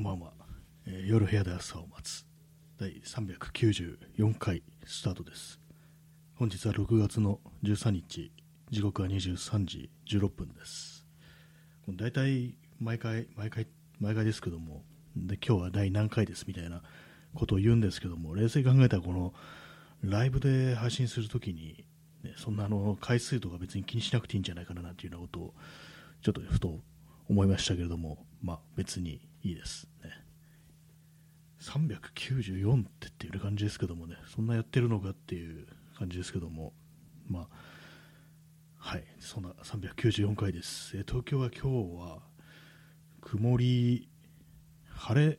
こんばんは、えー夜部屋で朝を待つ。第394回スタートです。本日は6月の13日。時刻は23時16分です。この大体毎回毎回毎回ですけども。で今日は第何回です？みたいなことを言うんですけども。冷静に考えたらこのライブで配信するときに、ね、そんなあの回数とか別に気にしなくていいんじゃないかななんていうようなことをちょっとふと思いましたけれども、まあ、別にいいですね。394って言っていう感じですけどもね、そんなやってるのかっていう感じですけども、まあ、はい、そんな394回です。え東京は今日は曇り、晴れ、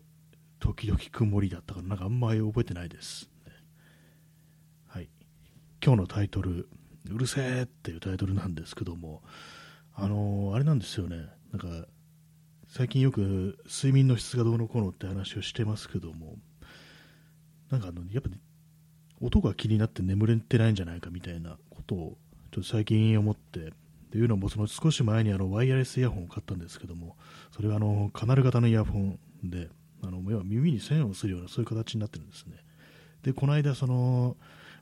時々曇りだったから、なんかあんまり覚えてないです。ね。はい、今日のタイトル、うるせえっていうタイトルなんですけども、あのーあれなんですよね、なんか最近よく睡眠の質がどうのこうのって話をしてますけども、なんかあのやっぱ、ね、音が気になって眠れてないんじゃないかみたいなことをちょっと最近思って、というのもその少し前にあのワイヤレスイヤホンを買ったんですけども、それがあのカナル型のイヤホンで、あの要は耳に線をするようなそういう形になってるんですね。で、この間その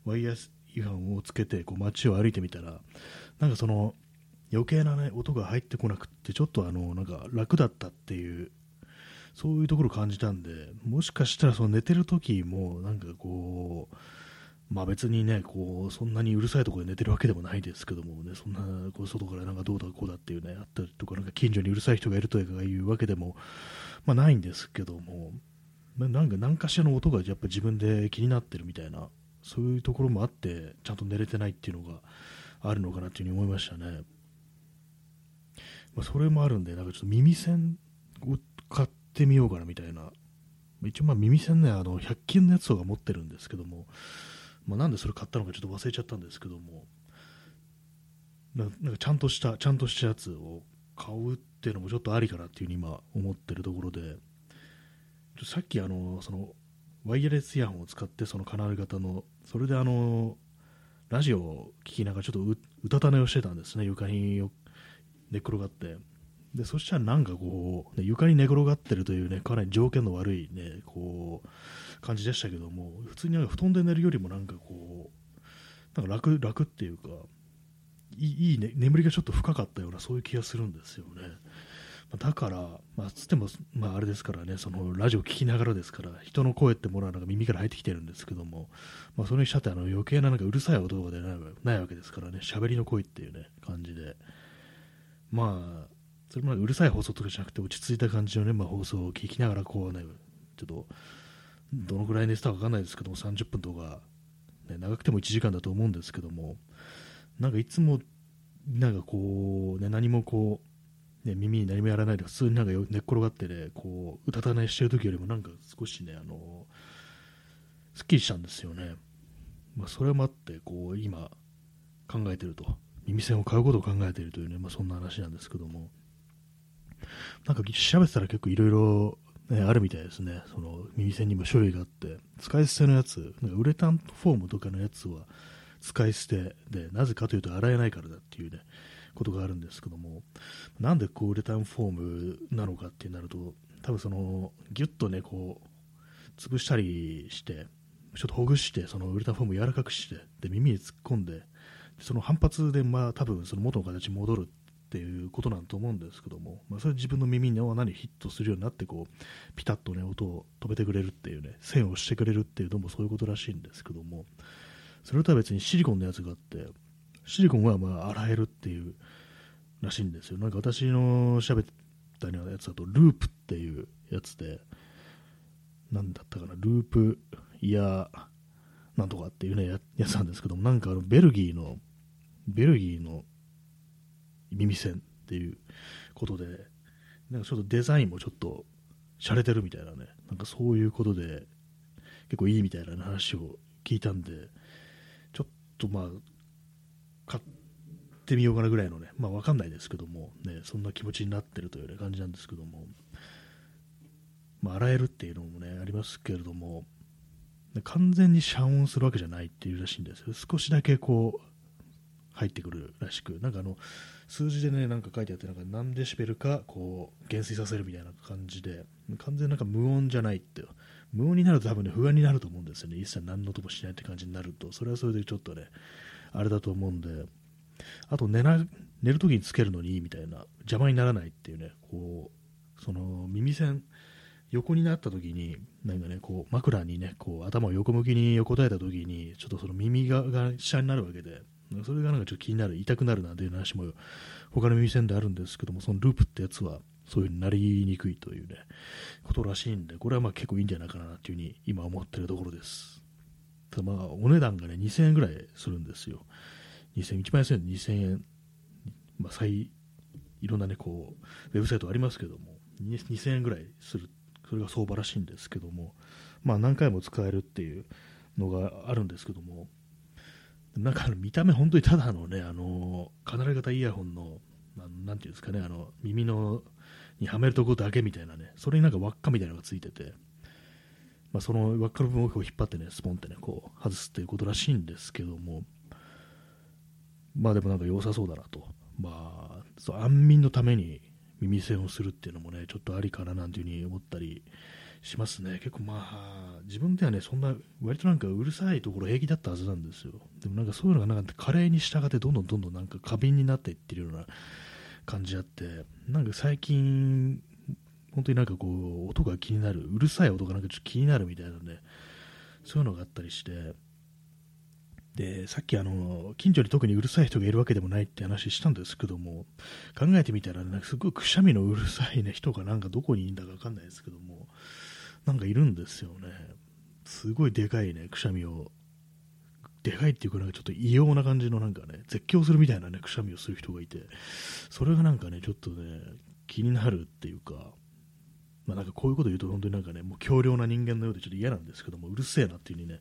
ワイヤレスイヤホンをつけてこう街を歩いてみたら、なんかその余計な、ね、音が入ってこなくってちょっとあのなんか楽だったっていうそういうところを感じたんでもしかしたらその寝てる時もなんかこうまあ別にねこうそんなにうるさいところで寝てるわけでもないですけどもねそんなこう外からなんかどうだこうだっていうねあったりとかなんか近所にうるさい人がいるというわけでもまあないんですけどもまなんか何かしらの音がやっぱ自分で気になってるみたいなそういうところもあってちゃんと寝れてないっていうのがあるのかなっていうふうに思いましたね。まあ、それもあるんで、なんかちょっと耳栓を買ってみようかなみたいな、一応まあ耳栓ね、あの100均のやつとか持ってるんですけども、まあ、なんでそれ買ったのかちょっと忘れちゃったんですけども、ななんかちゃんとした、ちゃんとしたやつを買うっていうのもちょっとありかなっていうふうに今思ってるところで、ちょさっきあの、その、ワイヤレスイヤホンを使ってそのカナル型の、それであの、ラジオを聞きながらちょっとううたた寝をしてたんですね、床に寝転がってでそしたらなんかこう、ね床に寝転がってるというねかなり条件の悪いねこう感じでしたけども普通になんか布団で寝るよりもなんかこうなんか楽楽っていうかいいい、ね、眠りがちょっと深かったようなそういう気がするんですよね。まだから、まあ、つっても、まあ、あれですからね、そのラジオ聞きながらですから、人の声ってものはなんか耳から入ってきてるんですけども、まあ、それにしたってあの余計ななんかうるさい音とかでないないわけですからね、喋りの声っていうね、感じで、まあ、それもうるさい放送とかじゃなくて、落ち着いた感じのね、まあ、放送を聞きながら、こうね、ちょっと、どのくらい寝てたか分かんないですけども、30分とか、ね、長くても1時間だと思うんですけども、なんかいつも、なんかこう、ね、何もこう、ね、耳に何もやらないで、普通になんか寝っ転がってね、こう、うたた寝してる時よりも、なんか少しね、あの、すっきりしたんですよね。まあ、それもあって、こう、今、考えてると。耳栓を買うことを考えているというね、まあ、そんな話なんですけども、なんか調べてたら結構いろいろあるみたいですね、その耳栓にも種類があって、使い捨てのやつ、ウレタンフォームとかのやつは使い捨て。で、なぜかというと洗えないからだっていうね、ことがあるんですけども、なんでこうウレタンフォームなのかってなると、多分そのギュッとね、こう、潰したりして、ちょっとほぐして、そのウレタンフォームを柔らかくして、で耳に突っ込んで、その反発で、まあ、多分その元の形に戻るっていうことなんと思うんですけども、まあ、それ自分の耳の穴にヒットするようになってこうピタッと、ね、音を止めてくれるっていうね線をしてくれるっていうのもそういうことらしいんですけどもそれとは別にシリコンのやつがあってシリコンはまあ洗えるっていうらしいんですよ。なんか私の喋ったようなやつだとループっていうやつで何だったかなループイヤーなんとかっていうねややつなんですけどもなんかあのベルギーのベルギーの耳栓っていうことで、なんかちょっとデザインもちょっと洒落てるみたいなね、なんかそういうことで結構いいみたいな話を聞いたんで、ちょっとまあ、買ってみようかなぐらいのね、まあわかんないですけども、ね、そんな気持ちになってるという、ね、感じなんですけども、まあ洗えるっていうのもね、ありますけれども、完全に遮音するわけじゃないっていうらしいんですよ。少しだけこう、入ってくるらしく、なんかあの、数字でね、なんか書いてあって、なんか何デシベルか、こう、減衰させるみたいな感じで、完全なんか無音じゃないって、無音になると多分ね、不安になると思うんですよね。一切何の音もしないって感じになると、それはそれでちょっとね、あれだと思うんで、あと寝な、寝るときにつけるのにいいみたいな、邪魔にならないっていうね、こう、その耳栓、横になった時に、なんかね、こう枕にね、こう頭を横向きに横たえた時に、ちょっとその耳がが下になるわけで、それがなんかちょっと気になる、痛くなるなんていう話も他の耳栓であるんですけども、そのループってやつはそういう風になりにくいというね、ことらしいんで、これはまあ結構いいんじゃないかなというふうに今思ってるところです。ただまあお値段がね、2000円ぐらいするんですよ。2000、一番安いの2000円、まあ最、いろんなね、こう、ウェブサイトありますけども、2000円ぐらいするそれが相場らしいんですけども、まあ、何回も使えるっていうのがあるんですけども、なんか見た目、本当にただのね、あの離れ型イヤホンの、なんていうんですかね、あの耳のにはめるところだけみたいなね、それになんか輪っかみたいなのがついてて、まあ、その輪っかの部分を引っ張ってね、スポンってね、こう外すっていうことらしいんですけども、まあでもなんか良さそうだなと。まあ、そう安眠のために耳栓をするっていうのもね、ちょっとありかななんていうふうに思ったりしますね。結構まあ、自分ではね、そんな、割となんかうるさいところ平気だったはずなんですよ。でもなんかそういうのがなんか加齢に従ってどんどんどんどんなんか過敏になっていってるような感じあって、なんか最近、本当になんかこう、音が気になる、うるさい音がなんかちょっと気になるみたいなね、そういうのがあったりして、でさっきあの近所に特にうるさい人がいるわけでもないって話したんですけども考えてみたら、ね、すごいくしゃみのうるさい、ね、人がなんかどこにいるんだか分かんないですけども。なんかいるんですよね。すごいでかいねくしゃみを。でかいっていうかなんかちょっと異様な感じのなんかね絶叫するみたいなねくしゃみをする人がいて。それがなんかねちょっとね気になるっていうか。まあ、なんかこういうこと言うと本当になんかねもう強量な人間のようでちょっと嫌なんですけどもうるせえなっていう風にね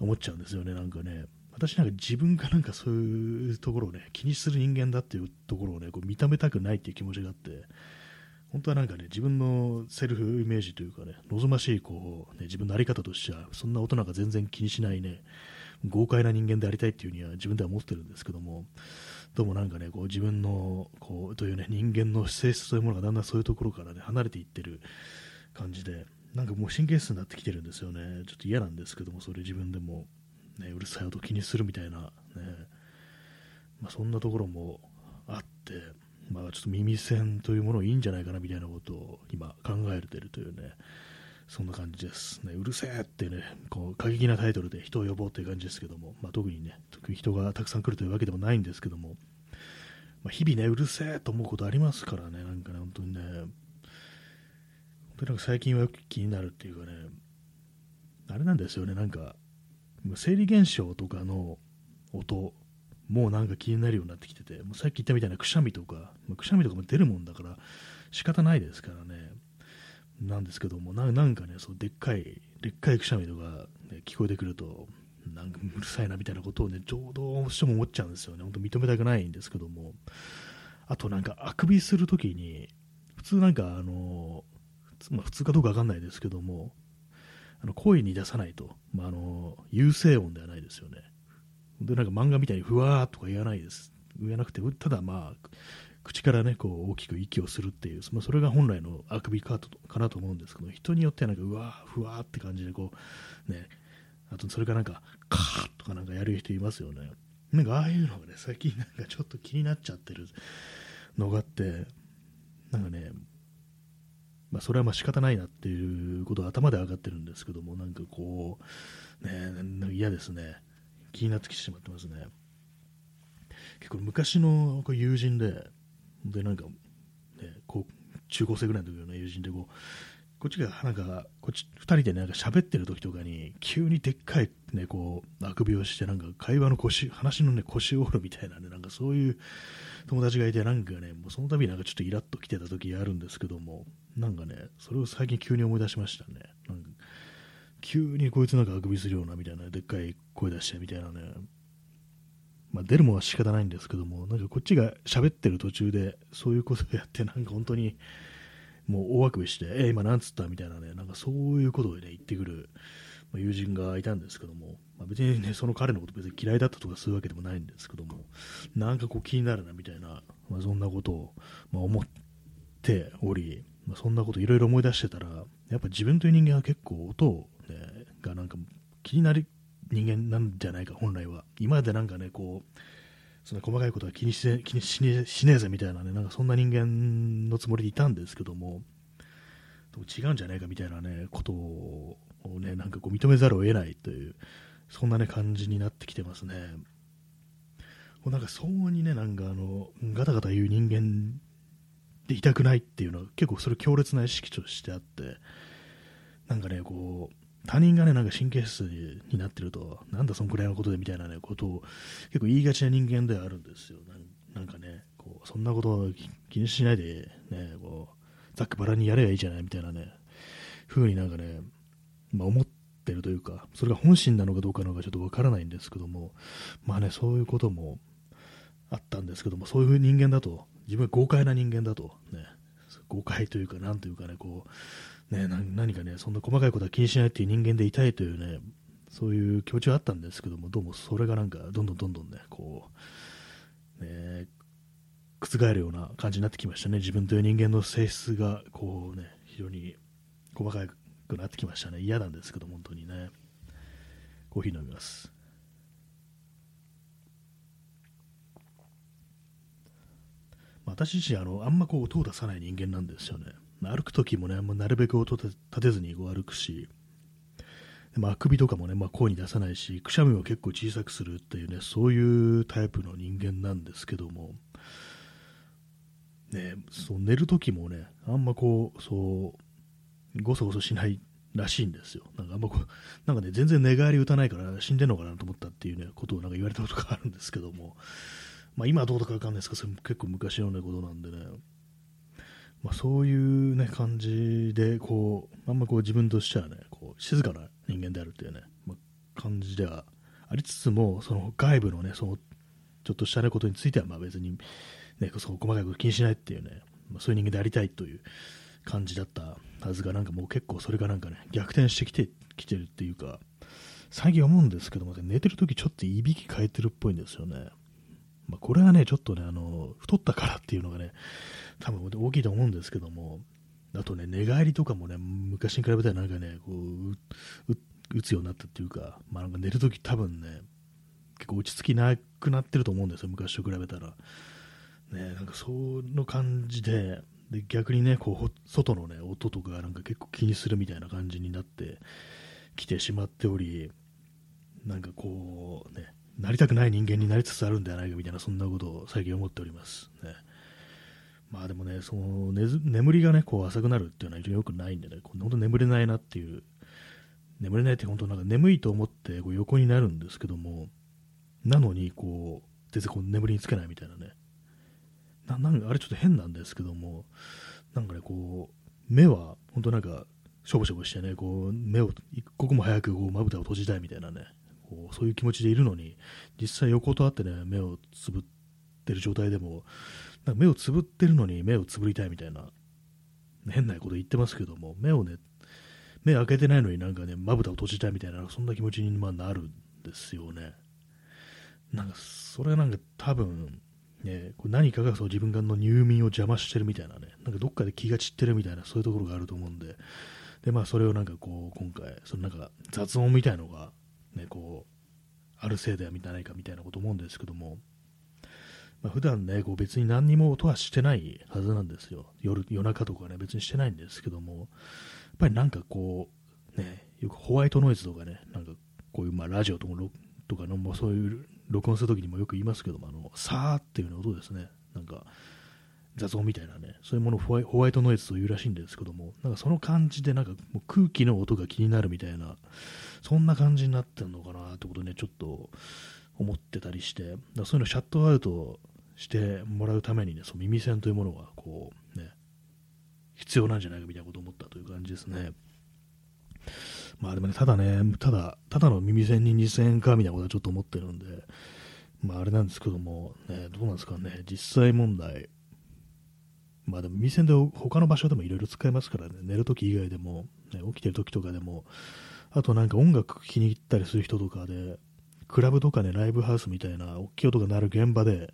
思っちゃうんですよね、なんかね。私なんか自分がなんかそういうところをね、気にする人間だっていうところをね、こう認めたくないっていう気持ちがあって、本当はなんかね、自分のセルフイメージというかね、望ましいこう、ね、自分の在り方としては、そんな大人が全然気にしないね、豪快な人間でありたいっていうには自分では思ってるんですけども、どうもなんかね、こう自分のこうというね、人間の性質というものがだんだんそういうところからね、離れていってる感じで、なんかもう神経質になってきてるんですよね。ちょっと嫌なんですけども、それ自分でも、ね、うるさい音気にするみたいな、ね、まあ、そんなところもあって、まあ、ちょっと耳栓というものいいんじゃないかなみたいなことを今考えてるというね、そんな感じです。ね、うるせえってね、こう過激なタイトルで人を呼ぼうという感じですけども、まあ、特にね、特に人がたくさん来るというわけでもないんですけども、まあ、日々ね、うるせえと思うことありますからね、なんかね、本当にね、なんか最近はよく気になるっていうかね、あれなんですよね、なんか、生理現象とかの音、もうなんか気になるようになってきてて、もうさっき言ったみたいなくしゃみとかま、くしゃみとかも出るもんだから仕方ないですからね、なんですけども、なんかね、そうでっかい、でっかいくしゃみとか、ね、聞こえてくると、なんかうるさいなみたいなことをね、ちょうどしても思っちゃうんですよね、本当認めたくないんですけども、あとなんかあくびするときに、普通なんかあのまあ、普通かどうか分かんないですけども、あの声に出さないと、まあ、あの有声音ではないですよね。で、なんか漫画みたいにふわーとか言わないです。言わなくて、ただまあ、口からね、こう大きく息をするっていう、まあ、それが本来のあくびかとかなと思うんですけど、人によってはなんか、うわー、ふわーって感じで、こう、ね、あとそれかなんか、カーとかなんかやる人いますよね。なんかああいうのがね、最近なんかちょっと気になっちゃってるのがあって、なんかね、まあ、それはまあ仕方ないなっていうことは頭で分かってるんですけども、なんかこう、ね、嫌ですね。気になってきてしまってますね。結構昔の友人で、で、なんか、ね、こう、中高生ぐらいの時の、友人でこう、こっちがなんか、こっち2人でなんか喋ってる時とかに、急にでっかい、ね、こう、あくびをして、なんか会話の腰、話のね、腰折るみたいなね、なんかそういう友達がいて、なんかね、もうその度になんかちょっとイラッと来てた時あるんですけども、なんかね、それを最近急に思い出しましたね。なんか急にこいつなんかあくびするようなみたいな、でっかい声出してみたいなね。まあ、出るもんは仕方ないんですけども、なんかこっちが喋ってる途中で、そういうことをやって、なんか本当に、もう大あくびして、えー、今なんつったみたいなね、なんかそういうことをね、言ってくる、ま、友人がいたんですけども、まあ、別にね、その彼のこと別に嫌いだったとかするわけでもないんですけども、なんかこう気になるなみたいな、まあ、そんなことを、ま思っており、まそんなこといろいろ思い出してたら、やっぱ自分という人間は結構音を、ね、がなんか気になる人間なんじゃないか、本来は。今までなんかね、こう、その細かいことは気にし気にしねしねえぜみたいなね、なんかそんな人間のつもりでいたんですけども、でも違うんじゃないかみたいなね、ことをね、なんかこう認めざるを得ないという、そんなね、感じになってきてますね。こうなんか相応にね、なんかあの、ガタガタ言う人間でいたくないっていうのは結構それ強烈な意識としてあって、なんかね、こう、他人がね、なんか神経質になってると、なんだそんくらいのことでみたいなね、ことを結構言いがちな人間ではあるんですよ。なんかね、こう、そんなことを気にしないで、ね、こう、ざっくばらにやればいいじゃないみたいなね、風になんかね、まあ、思ってるというか、それが本心なのかどうかのかちょっとわからないんですけども、まあね、そういうこともあったんですけども、そういう人間だと、自分は豪快な人間だと、ね、豪快というか、なんというかね、こう、ね、何かね、そんな細かいことは気にしないっていう人間でいたいというね、そういう気持ちはあったんですけども、どうもそれがなんか、どんどんどんどんね、こう、ね、覆るような感じになってきましたね。自分という人間の性質が、こうね、非常に細かくなってきましたね。嫌なんですけど、本当にね。コーヒー飲みます。私自身あの、あんまこう音を出さない人間なんですよね。歩く時もね、まなるべく音立てずにこう歩くし、まあくびとかもね、まあ、声に出さないし、くしゃみを結構小さくするっていうね、そういうタイプの人間なんですけども、ね、そう寝るときもね、あんまこう、そう、ごそごそしないらしいんですよ。なんかあんまこう、なんかね、全然寝返り打たないから死んでんのかなと思ったっていうね、ことをなんか言われたことがあるんですけども、まあ今はどうだかわかんないですけど、それも結構昔のね、ことなんでね、まあそういうね、感じで、こう、あんまこう自分としてはね、こう、静かな人間であるっていうね、まあ、感じではありつつも、その外部のね、その、ちょっとしたね、ことについては、まあ別に、ね、そう細かいこと気にしないっていうね、まあ、そういう人間でありたいという感じだったはずが、なんかもう結構それがなんかね、逆転してきてきてるっていうか、最近思うんですけども、ね、寝てるときちょっといびき変えてるっぽいんですよね。まあ、これはね、ちょっとね、あの、太ったからっていうのがね、多分大きいと思うんですけども、あとね、寝返りとかもね、昔に比べたらなんかね、こう、打つようになったっていうか、まあ、なんか寝るとき多分ね、結構落ち着きなくなってると思うんですよ、昔と比べたら。ね、なんかその感じで、で逆にね、こう外の、ね、音とかなんか結構気にするみたいな感じになってきてしまっており、なんかこう、ね、なりたくない人間になりつつあるんではないかみたいな、そんなことを最近思っております。ね、まあでもね、その眠りがね、こう浅くなるっていうのは非常によくないんでね、本当眠れないなっていう、眠れないって本当なんか眠いと思ってこう横になるんですけども、なのにこう、全然こう眠りにつけないみたいなね、ななんかあれちょっと変なんですけども、なんかね、こう、目は本当なんか、しょぼしょぼしてね、こう、目を一刻も早くこうまぶたを閉じたいみたいなね、こうそういう気持ちでいるのに、実際横とあってね、目をつぶってる状態でも、なんか目をつぶってるのに目をつぶりたいみたいな、変なこと言ってますけども、目をね、目開けてないのになんかね、まぶたを閉じたいみたいな、そんな気持ちにまなるんですよね。なんか、それはなんか多分、ね、これ何かがそう自分の入眠を邪魔してるみたいなね、なんかどっかで気が散ってるみたいな、そういうところがあると思うんで、で、まあそれをなんかこう、今回、そのなんか雑音みたいのが、ね、こう、あるせいではみたいかみたいなこと思うんですけども、まあ、普段ね、こう別に何にも音はしてないはずなんですよ。夜、夜中とかね、別にしてないんですけども、やっぱりなんかこう、ね、よくホワイトノイズとかね、なんかこういうまあラジオとかとかの、もそういう録音するときにもよく言いますけども、あの、さーっていうような音ですね。なんか、雑音みたいなね、そういうものをホワイトノイズというらしいんですけども、なんかその感じでなんかもう空気の音が気になるみたいな、そんな感じになってるのかなってことね、ちょっと思ってたりして、だそういうのシャットアウトしてもらうためにね、その耳栓というものがこうね、必要なんじゃないかみたいなことを思ったという感じですね。まあでもね、ただね、ただ、ただの耳栓に2000円かみたいなことはちょっと思ってるんで、まああれなんですけども、ね、どうなんですかね、実際問題、まあでも耳栓で他の場所でもいろいろ使えますからね、寝るとき以外でも、ね、起きてるときとかでも、あとなんか音楽聴きに行ったりする人とかで、クラブとかね、ライブハウスみたいな大きい音が鳴る現場で、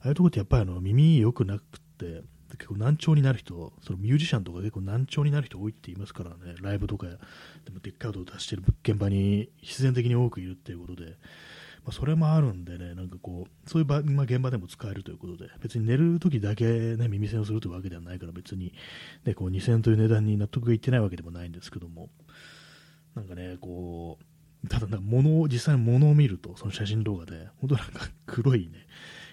ああいうとこってやっぱりあの耳良くなくて、結構難聴になる人、そのミュージシャンとか結構難聴になる人多いって言いますからね、ライブとかでもでっかい音を出してる現場に必然的に多くいるっていうことで、まあ、それもあるんでね、なんかこう、そういう場、まあ、現場でも使えるということで、別に寝るときだけ、ね、耳栓をするというわけではないから、別に、ね、こう2000円という値段に納得がいってないわけでもないんですけども、なんかね、こう、ただ物を、実際に物を見ると、その写真動画で、本当なんか黒いね、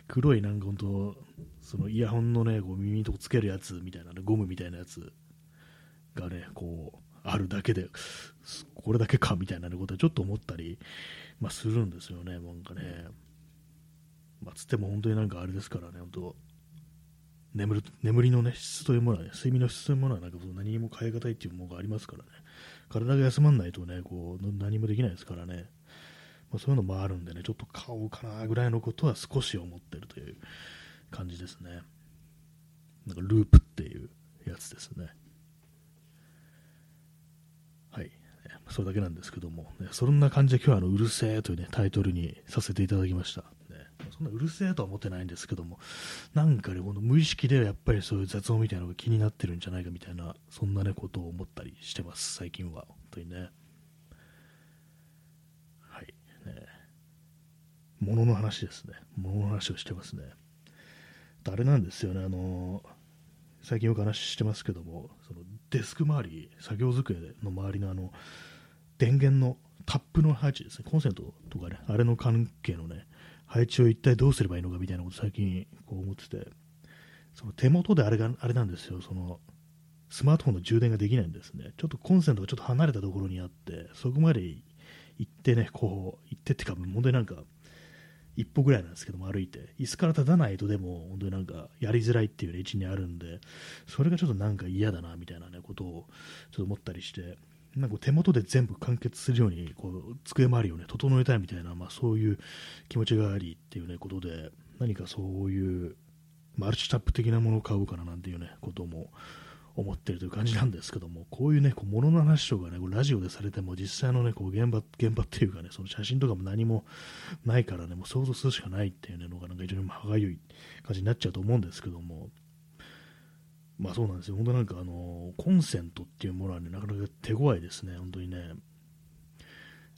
黒いなんか本当、そのイヤホンのね、こう耳とこつけるやつみたいな、ね、ゴムみたいなやつがね、こう、あるだけで、これだけかみたいなことはちょっと思ったり、まあ、するんですよね、なんかね。まあ、つっても本当になんかあれですからね、本当眠る眠りの、ね、質というものは、ね、睡眠の質というものはなんか何も変え難いっていうものがありますからね、体が休まらないとね、こう何もできないですからね、まあ、そういうのもあるんでね、ちょっと買おうかなぐらいのことは少し思ってるという感じですね。なんかループっていうやつですね。はいそれだけなんですけども、ね、そんな感じで今日はあのうるせえという、ね、タイトルにさせていただきました。ね、そんなうるせえとは思ってないんですけども、なんかね、この無意識ではやっぱりそういう雑音みたいなのが気になってるんじゃないかみたいな、そんなね、ことを思ったりしてます、最近は。本当にね。はい。ね。物の話ですね。物の話をしてますね。あれなんですよね、あの最近よく話してますけども、そのデスク周り、作業机の周りのあの電源のタップの配置ですね、コンセントとかね、あれの関係のね、配置を一体どうすればいいのかみたいなこと最近こう思ってて、その手元であれがあれなんですよ、そのスマートフォンの充電ができないんですね。ちょっとコンセントがちょっと離れたところにあって、そこまで行ってね、こう、行ってってか、本当になんか、一歩ぐらいなんですけども、歩いて、椅子から立たないとでも、本当になんか、やりづらいっていう位置にあるんで、それがちょっとなんか嫌だな、みたいなね、ことを、ちょっと思ったりして、なんか手元で全部完結するようにこう机周りを、ね、整えたいみたいな、まあ、そういう気持ちがありっていう、ね、ことで何かそういうマルチタップ的なものを買おうかななんていう、ね、ことも思ってるという感じなんですけどもこういうねこう物の話とかねこうラジオでされても実際のねこう現場現場っていうかねその写真とかも何もないからねもう想像するしかないっていう、のがなんか非常に歯がゆい感じになっちゃうと思うんですけどもまあそうなんですよ、本当なんかあのコンセントっていうものはね、なかなか手強いですね、本当にね。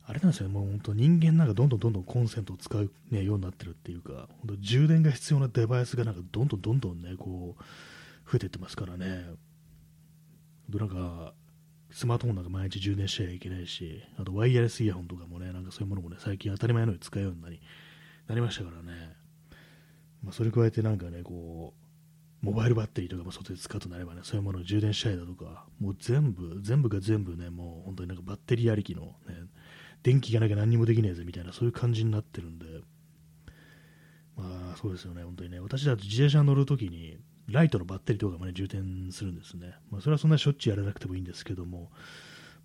あれなんですよね、もう本当人間なんかどんどんどんどんコンセントを使う、ね、ようになってるっていうか、本当充電が必要なデバイスがなんかどんどんどんどんね、こう、増えていってますからね。なんか、スマートフォンなんか毎日充電しちゃいけないし、あとワイヤレスイヤホンとかもね、なんかそういうものもね、最近当たり前のように使うようになりなりましたからね。まあ、それ加えてなんかね、こう、モバイルバッテリーとかも外で使うとなればね、そういうものを充電したいだとか、もう全部、全部が全部ね、もう本当になんかバッテリーありきの、ね、電気がなきゃ何にもできねえぜみたいな、そういう感じになってるんで、まあそうですよね、本当にね、私だと自転車乗るときに、ライトのバッテリーとかもね、充電するんですね。まあそれはそんなしょっちゅうやらなくてもいいんですけども、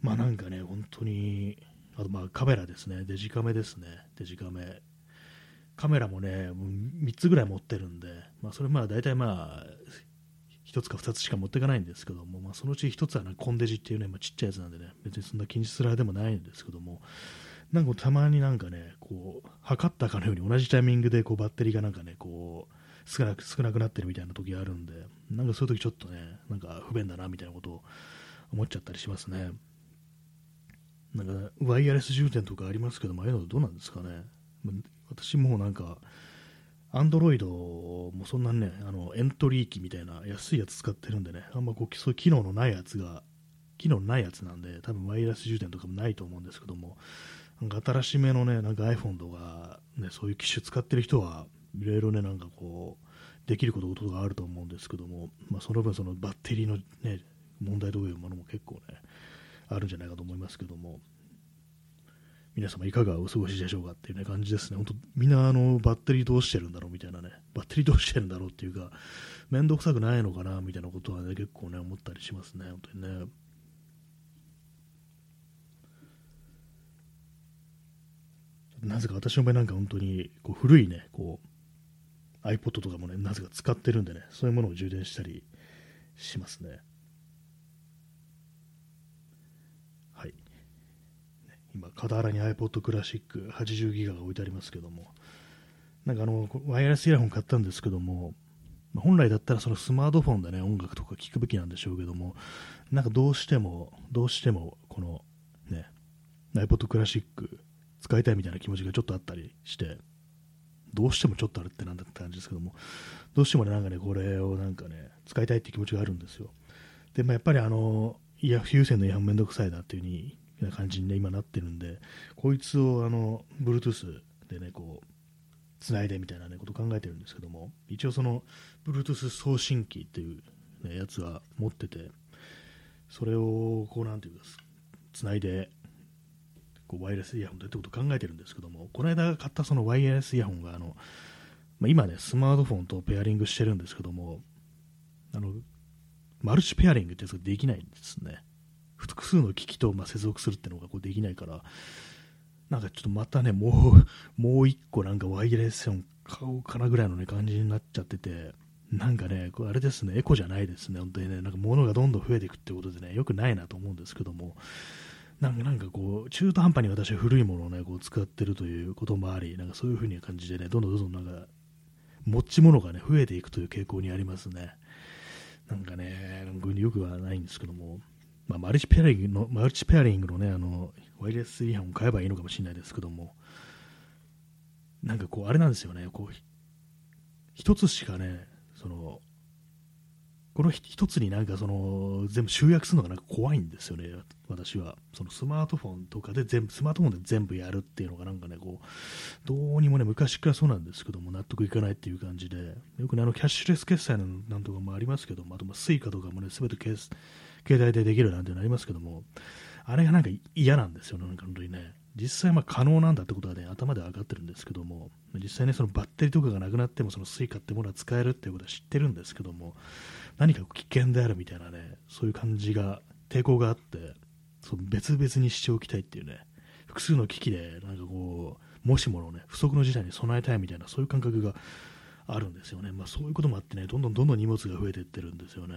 まあなんかね、本当に、あとまあカメラですね、デジカメですね、デジカメ。カメラもね、もう3つぐらい持ってるんで、まあ、それまあ大体まあ、1つか2つしか持っていかないんですけども、まあ、そのうち1つは、ね、コンデジっていうね、まあ、ちっちゃいやつなんでね、別にそんな気にするあれでもないんですけども、なんかたまになんかね、こう、測ったかのように同じタイミングでこうバッテリーがなんかね、こう、少なく少なくなってるみたいな時があるんで、なんかそういう時ちょっとね、なんか不便だなみたいなことを思っちゃったりしますね。なんか、ワイヤレス充電とかありますけども、ああいうのどうなんですかね。私もなんか、アンドロイドもそんなね、あのエントリー機みたいな安いやつ使ってるんでね、あんまこうそういう機能のないやつが、機能ないやつなんで、多分ワイヤレス充電とかもないと思うんですけども、なんか新しめのね、なんか iPhone とか、ね、そういう機種使ってる人は、いろいろね、なんかこう、できることがあると思うんですけども、まあ、その分、そのバッテリーのね、問題というものも結構ね、あるんじゃないかと思いますけども、皆様いかがお過ごしでしょうかっていう、ね、感じですね。本当みんなあのバッテリーどうしてるんだろうみたいなね、バッテリーどうしてるんだろうっていうか、面倒くさくないのかなみたいなことはね、結構ね、思ったりしますね、本当にね。なぜか私の場合なんか本当にこう古いね、こう iPod とかもね、なぜか使ってるんでね、そういうものを充電したりしますね。はい今、傍らに iPod クラシック80ギガが置いてありますけども、なんかあの、ワイヤレスイヤホン買ったんですけども、本来だったらそのスマートフォンでね、音楽とか聴くべきなんでしょうけども、なんかどうしても、どうしても、この、ね、iPod クラシック使いたいみたいな気持ちがちょっとあったりして、どうしてもちょっとあるってなんだって感じですけども、どうしてもね、なんかね、これをなんかね、使いたいって気持ちがあるんですよ。で、まあ、やっぱりあの、いや、有線の違反めんどくさいなっていう風な感じにね、今なってるんで、こいつをあの、Bluetooth でね、こう、つないでみたいな、ね、こと考えてるんですけども、一応その、Bluetooth 送信機っていう、ね、やつは持ってて、それを、こう、なんていうか、つないで、こうワイヤレスイヤホンでってことを考えてるんですけども、この間買ったそのワイヤレスイヤホンが、あの、まあ、今ね、スマートフォンとペアリングしてるんですけども、あの、マルチペアリングってやつができないんですね。複数の機器とま接続するっていうのがこうできないから、なんかちょっとまたね、もう、もう一個なんかワイヤレス音買おうかなぐらいのね、感じになっちゃってて、なんかね、これあれですね、エコじゃないですね、本当にね、なんか物がどんどん増えていくってことでね、よくないなと思うんですけども、なんかなんかこう、中途半端に私は古いものをね、こう使ってるということもあり、なんかそういう風に感じでね、どんどんどんどんなんか、持ち物がね、増えていくという傾向にありますね。なんかね、よくはないんですけども、まあ、マルチペアリングの、マルチペアリングのね、あの、ワイヤレスイヤホンを買えばいいのかもしれないですけども、なんかこう、あれなんですよね、こう、一つしかね、その、この一つになんかその、全部集約するのがなんか怖いんですよね、私は。そのスマートフォンとかで全部、スマートフォンで全部やるっていうのがなんかね、こう、どうにもね、昔からそうなんですけども、納得いかないっていう感じで、よくね、あの、キャッシュレス決済のなんとかもありますけども、あと、まあ、スイカとかもね、すべて携帯でできるなんていうのありますけども、あれがなんか嫌なんですよね、なんか本当にね。実際まあ可能なんだってことはね、頭で分かってるんですけども、実際ね、そのバッテリーとかがなくなっても、そのスイカってものは使えるっていうことは知ってるんですけども、何か危険であるみたいなね、そういう感じが、抵抗があって、そう別々にしておきたいっていうね、複数の危機で、なんかこう、もしものね、不測の事態に備えたいみたいな、そういう感覚があるんですよね。まあそういうこともあってね、どんどんどんどん荷物が増えていってるんですよね。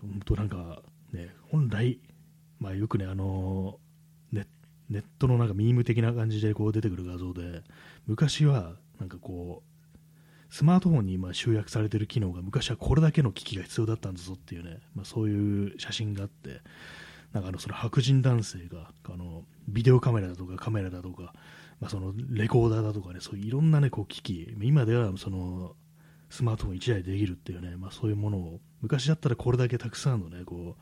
本当なんか、ね、本来、まあ、よくね、あのネネットのなんかミーム的な感じでこう出てくる画像で、昔はなんかこう、スマートフォンに今集約されてる機能が昔はこれだけの機器が必要だったんだぞっていうね、まあ、そういう写真があって、なんかあのその白人男性があのビデオカメラだとかカメラだとか、まあ、そのレコーダーだとかね、そういろんな、ね、こう機器、今ではそのスマートフォン1台できるっていうね、まあ、そういうものを昔だったらこれだけたくさんのねこ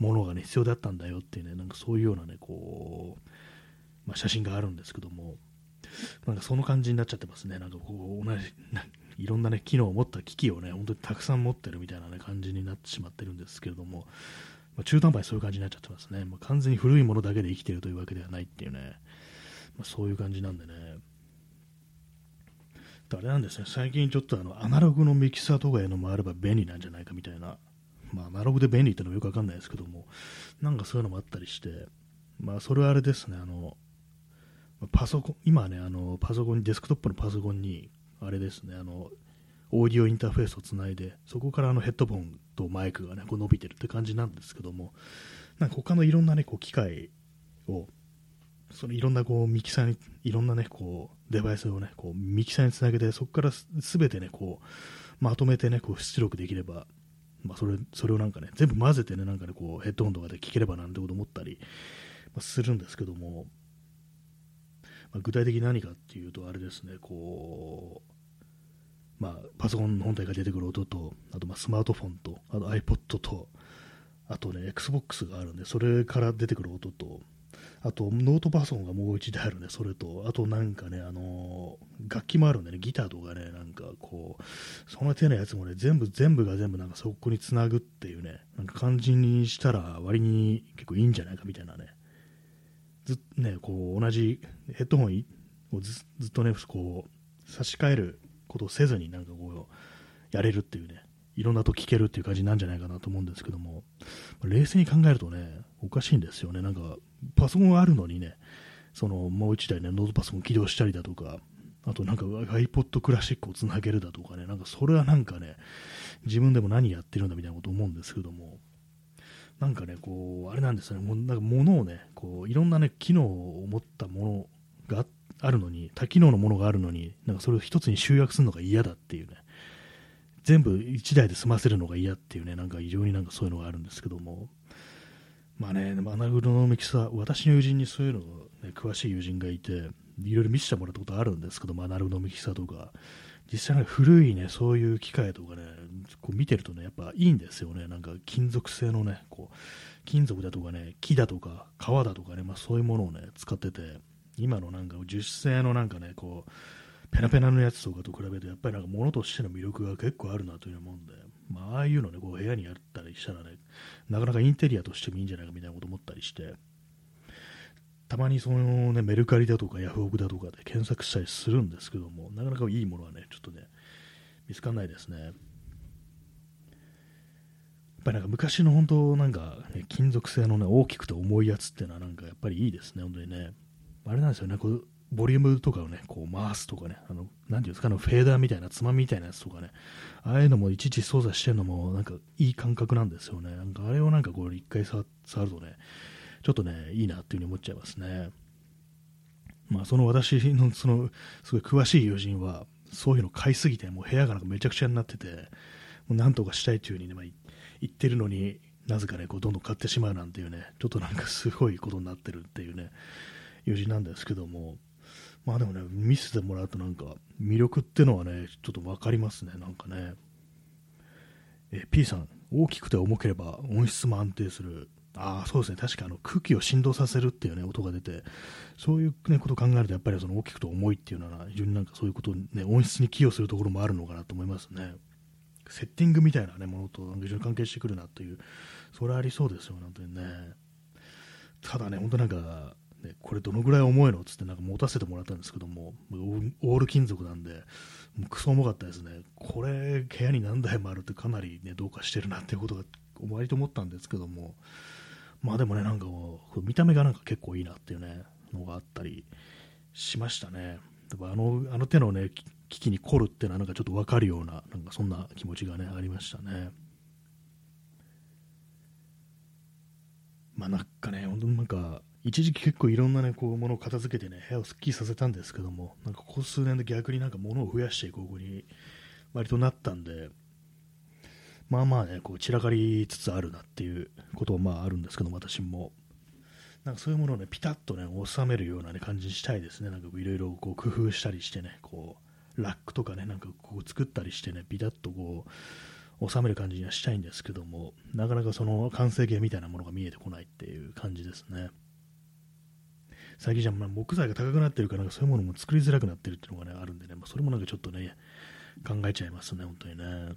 うものがね必要だったんだよっていうねなんかそういうようなねこう、まあ、写真があるんですけどもなんかその感じになっちゃってますね。なんかこう同じいろんなね機能を持った機器をね本当にたくさん持ってるみたいなね感じになってしまってるんですけれども、まあ、中途半端にそういう感じになっちゃってますね、まあ、完全に古いものだけで生きてるというわけではないっていうね、まあ、そういう感じなんでね。あれなんですね、最近ちょっとあのアナログのミキサーとかいうのもあれば便利なんじゃないかみたいな、まあ、アナログで便利ってのもよくわかんないですけども、なんかそういうのもあったりして、まあ、それはあれですね、あの、パソコン、今ね、あの、パソコン、デスクトップのパソコンに、あれですね、あの、オーディオインターフェースをつないで、そこからあのヘッドホンとマイクがね、こう伸びてるって感じなんですけども、なんか他のいろんなね、こう機械をそのいろんなこうミキサーに、いろんなね、こうデバイスをね、こうミキサーにつなげて、そこからすべてね、こうまとめてね、こう出力できれば、まあ、それそれをなんかね、全部混ぜてね、なんかね、こうヘッドホンとかで聴ければなんてこと思ったり、まあ、するんですけども、具体的に何かっていうと、あれですね、こう、まあ、パソコン本体が出てくる音と、あとまあスマートフォンと、あと iPod と、あとね、Xbox があるんで、それから出てくる音と、あとノートパソコンがもう1台あるんで、それと、あとなんかね、あのー、楽器もあるんでね、ギターとかね、なんかこう、その手のやつもね、全部、全部が全部なんかそこにつなぐっていうね、なんか感じにしたら割に結構いいんじゃないかみたいなね、ずね、こう、同じヘッドホンをずっとね、こう、差し替えることをせずになんかこう、やれるっていうね、いろんなと聞けるっていう感じなんじゃないかなと思うんですけども、冷静に考えるとね、おかしいんですよね。なんか、パソコンがあるのにね、その、もう一台ね、ノートパソコン起動したりだとか、あとなんか iPod クラシックをつなげるだとかね、なんかそれはなんかね、自分でも何やってるんだみたいなこと思うんですけども、なんかね、こう、あれなんですね、もうなんか物をね、こう、いろんなね、機能を持ったものがあるのに、多機能のものがあるのに、なんかそれを一つに集約するのが嫌だっていうね、全部1台で済ませるのが嫌っていうね、なんか異常になんかそういうのがあるんですけども、まあね、アナグロのミキサー、私の友人にそういうの、ね、詳しい友人がいて、いろいろ見せてもらったことあるんですけども、アナロのミキサーとか、実際古いね、そういう機械とかね、こう見てるとね、やっぱいいんですよね。なんか金属製のね、こう、金属だとかね、木だとか、革だとかね、まあそういうものをね、使ってて、今のなんか樹脂製のなんかね、こう、ペナペナのやつとかと比べて、やっぱりなんか物としての魅力が結構あるなというもんで、まあああいうのね、こう部屋にあったりしたらね、なかなかインテリアとしてもいいんじゃないかみたいなこと思ったりして、たまにそのね、メルカリだとかヤフオクだとかで検索したりするんですけども、なかなかいいものはね、ちょっとね、見つかんないですね。やっぱりなんか昔の本当なんか、ね、金属製のね、大きくて重いやつっていうのはなんかやっぱりいいですね、本当にね。あれなんですよね、こうボリュームとかをね、こう回すとかね、あの、なんていうんですか、あのフェーダーみたいな、つまみみたいなやつとかね、ああいうのもいちいち操作してるのもなんかいい感覚なんですよね。なんかあれをなんかこう一回触るとね、ちょっとね、いいなっていうふうに思っちゃいますね。まあ、その私の、その、すごい詳しい友人は、そういうの買いすぎて、もう部屋がなんかめちゃくちゃになってて、もうなんとかしたいというふうにね、まあ、言ってるのになぜかね、こう、どんどん買ってしまうなんていうね、ちょっとなんかすごいことになってるっていうね、友人なんですけども、まあでもね、見せてもらうとなんか、魅力ってのはね、ちょっと分かりますね、なんかね。え P さん、大きくて重ければ音質も安定する。ああ、そうですね。確かあの空気を振動させるっていうね、音が出て、そういう、ね、ことを考えると、やっぱりその大きくと重いっていうのは、非常になんかそういうことね、音質に寄与するところもあるのかなと思いますね。セッティングみたいな、ね、ものと非常に関係してくるなという、それはありそうですよ、本当にね。ただね、本当なんか、ね、これどのぐらい重いのっつってなんか持たせてもらったんですけども、オール金属なんで、もうクソ重かったですね。これ、部屋に何台もあるってかなりね、どうかしてるなっていうことが、割と思ったんですけども、まあでもね、なんか見た目がなんか結構いいなっていうね、のがあったりしましたね。あのあの手のね、危機に凝るっていうのはなんかちょっと分かるような、なんかそんな気持ちがね、ありましたね。まあなんかね、本当になんか、一時期結構いろんなね、こう、ものを片付けてね、部屋をすっきりさせたんですけども、なんかここ数年で逆になんか物を増やしていこうに割となったんで、まあまあね、こう散らかりつつあるなっていうことはまああるんですけど、私も。なんかそういうものをね、ピタッとね、収めるような、ね、感じにしたいですね。なんかいろいろこう工夫したりしてね、こう、ラックとかね、なんかこう作ったりしてね、ピタッとこう、収める感じにはしたいんですけども、なかなかその完成形みたいなものが見えてこないっていう感じですね。最近じゃあ木材が高くなってるから、そういうものも作りづらくなってるっていうのがね、あるんでね、まあ、それもなんかちょっとね、考えちゃいますね、本当にね。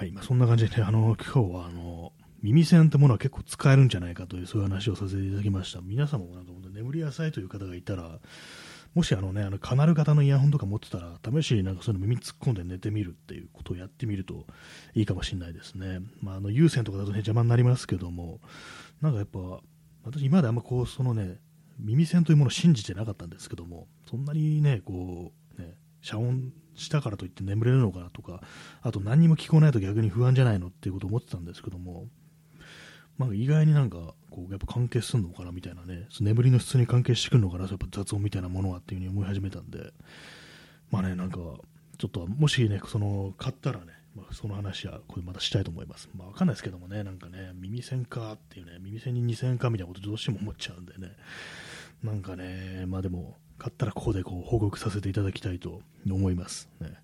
はい、まあ、そんな感じでね、あの、今日はあの、耳栓ってものは結構使えるんじゃないかという、そういう話をさせていただきました。皆様もなんか眠り浅いという方がいたら、もしあのね、あのカナル型のイヤホンとか持ってたら、試しになんかそういうの耳突っ込んで寝てみるっていうことをやってみるといいかもしれないですね。まあ、あの有線とかだとね、邪魔になりますけども、なんかやっぱ、私今まであんまこう、そのね、耳栓というものを信じてなかったんですけども、そんなにね、こう、ね、遮音したからといって眠れるのかなとか、あと何にも聞こえないと逆に不安じゃないのっていうことを思ってたんですけども、まあ、意外になんか、こう、やっぱ関係するのかなみたいなね、眠りの質に関係してくるのかな、やっぱ雑音みたいなものはっていうふうに思い始めたんで、まあね、なんか、ちょっともしね、その、買ったらね、まあ、その話はこれまたしたいと思います。まあ、わかんないですけどもね、なんかね、耳栓かっていうね、耳栓に2000円かみたいなことどうしても思っちゃうんでね、なんかね、まあでも、買ったらここでこう報告させていただきたいと思いますね。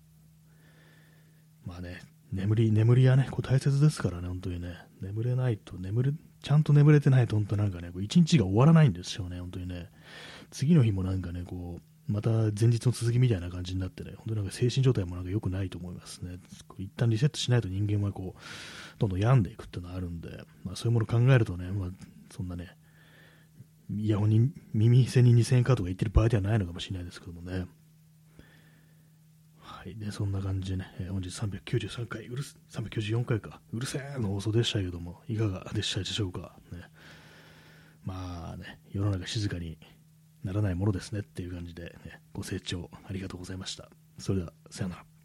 まあね、眠り、眠りはね、こう大切ですからね、本当にね、眠れないと、眠れ、ちゃんと眠れてないと、本当なんかね、一日が終わらないんですよね、本当にね。次の日もなんかね、こう、また前日の続きみたいな感じになってね、本当なんか精神状態もなんか良くないと思いますね。一旦リセットしないと人間はこう、どんどん病んでいくっていうのはあるんで、まあそういうものを考えるとね、まあそんなね、イヤホンに耳栓に2000円かとか言ってる場合ではないのかもしれないですけどもね。はい。で、そんな感じでね、えー、本日393回、うる394回か、うるせえの放送でしたけども、いかがでしたでしょうか？ね、まあね、世の中静かにならないものですねっていう感じで、ね、ご清聴ありがとうございました。それでは、さよなら。